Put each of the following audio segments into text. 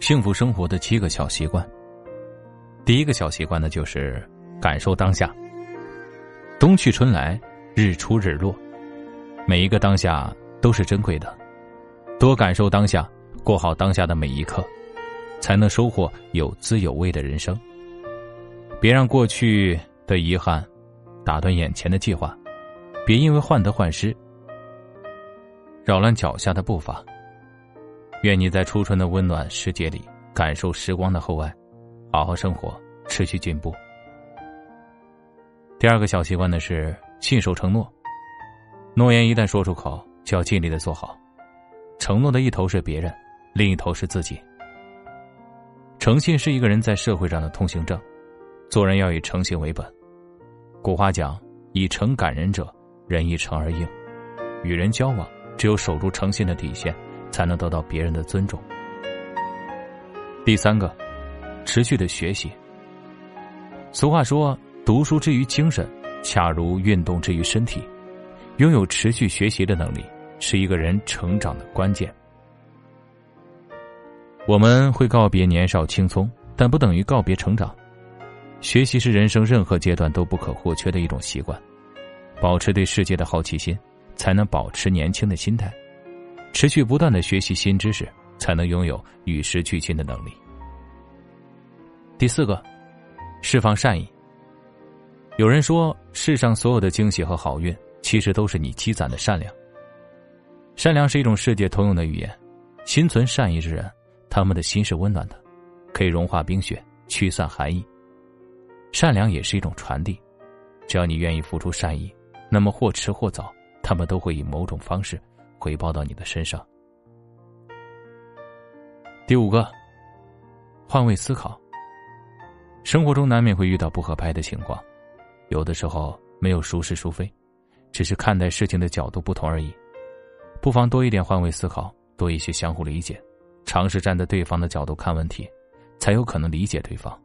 幸福生活的七个小习惯。第一个小习惯呢，就是感受当下。冬去春来，日出日落，每一个当下都是珍贵的。多感受当下，过好当下的每一刻，才能收获有滋有味的人生。别让过去的遗憾打断眼前的计划，别因为患得患失扰乱脚下的步伐。愿你在初春的温暖世界里感受时光的厚爱，好好生活，持续进步。第二个小习惯呢是信守承诺，诺言一旦说出口，就要尽力的做好。承诺的一头是别人，另一头是自己。诚信是一个人在社会上的通行证，做人要以诚信为本。古话讲：“以诚感人者，人以诚而应。”与人交往，只有守住诚信的底线。才能得到别人的尊重。第三个，持续的学习。俗话说：“读书之于精神，恰如运动之于身体。”拥有持续学习的能力，是一个人成长的关键。我们会告别年少青葱，但不等于告别成长。学习是人生任何阶段都不可或缺的一种习惯。保持对世界的好奇心，才能保持年轻的心态。持续不断的学习新知识，才能拥有与时俱进的能力。第四个，释放善意。有人说，世上所有的惊喜和好运，其实都是你积攒的善良。善良是一种世界通用的语言，心存善意之人，他们的心是温暖的，可以融化冰雪，驱散寒意。善良也是一种传递，只要你愿意付出善意，那么或迟或早，他们都会以某种方式。回报到你的身上。第五个，换位思考。生活中难免会遇到不合拍的情况，有的时候没有孰是孰非，只是看待事情的角度不同而已。不妨多一点换位思考，多一些相互理解，尝试站在对方的角度看问题，才有可能理解对方。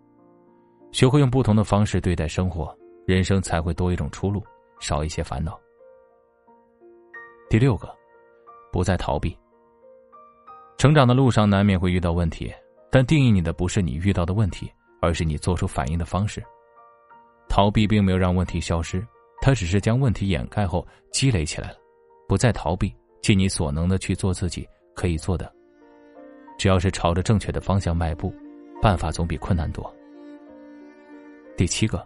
学会用不同的方式对待生活，人生才会多一种出路，少一些烦恼。第六个。不再逃避。成长的路上难免会遇到问题，但定义你的不是你遇到的问题，而是你做出反应的方式。逃避并没有让问题消失，它只是将问题掩盖后积累起来了。不再逃避，尽你所能的去做自己可以做的。只要是朝着正确的方向迈步，办法总比困难多。第七个，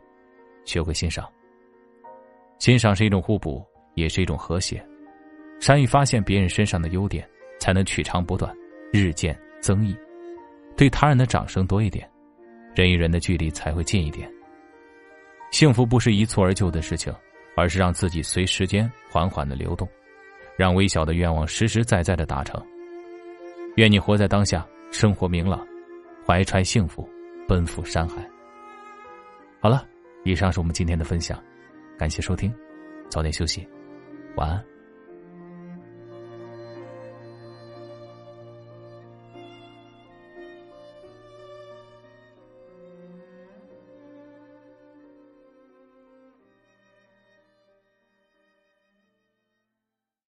学会欣赏。欣赏是一种互补，也是一种和谐。善于发现别人身上的优点，才能取长补短，日渐增益。对他人的掌声多一点，人与人的距离才会近一点。幸福不是一蹴而就的事情，而是让自己随时间缓缓的流动，让微小的愿望实实在在的达成。愿你活在当下，生活明朗，怀揣幸福，奔赴山海。好了，以上是我们今天的分享，感谢收听，早点休息，晚安。